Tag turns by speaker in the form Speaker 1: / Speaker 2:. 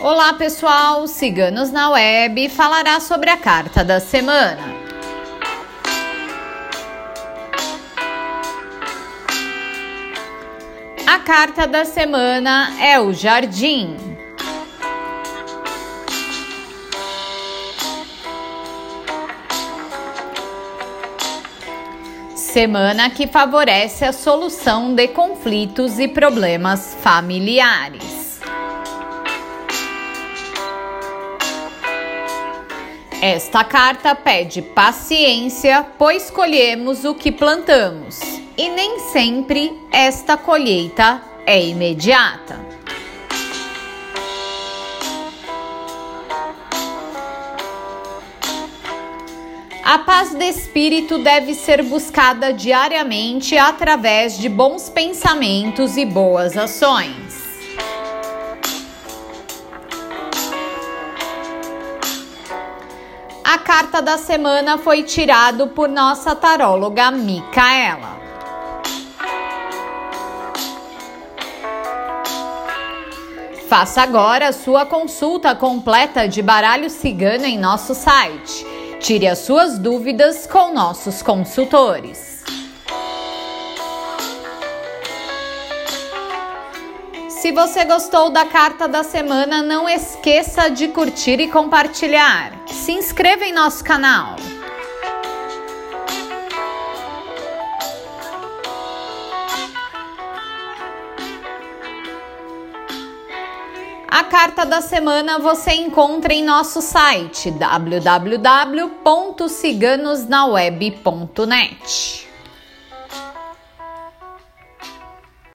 Speaker 1: Olá pessoal, Ciganos na Web falará sobre a carta da semana. A carta da semana é o Jardim. Semana que favorece a solução de conflitos e problemas familiares. Esta carta pede paciência, pois colhemos o que plantamos, e nem sempre esta colheita é imediata. A paz de espírito deve ser buscada diariamente através de bons pensamentos e boas ações. A carta da semana foi tirado por nossa taróloga Micaela. Faça agora a sua consulta completa de baralho cigano em nosso site Tire as suas dúvidas com nossos consultores. Se você gostou da carta da semana, não esqueça de curtir e compartilhar. Se inscreva em nosso canal. A carta da semana você encontra em nosso site www.ciganosnaweb.net.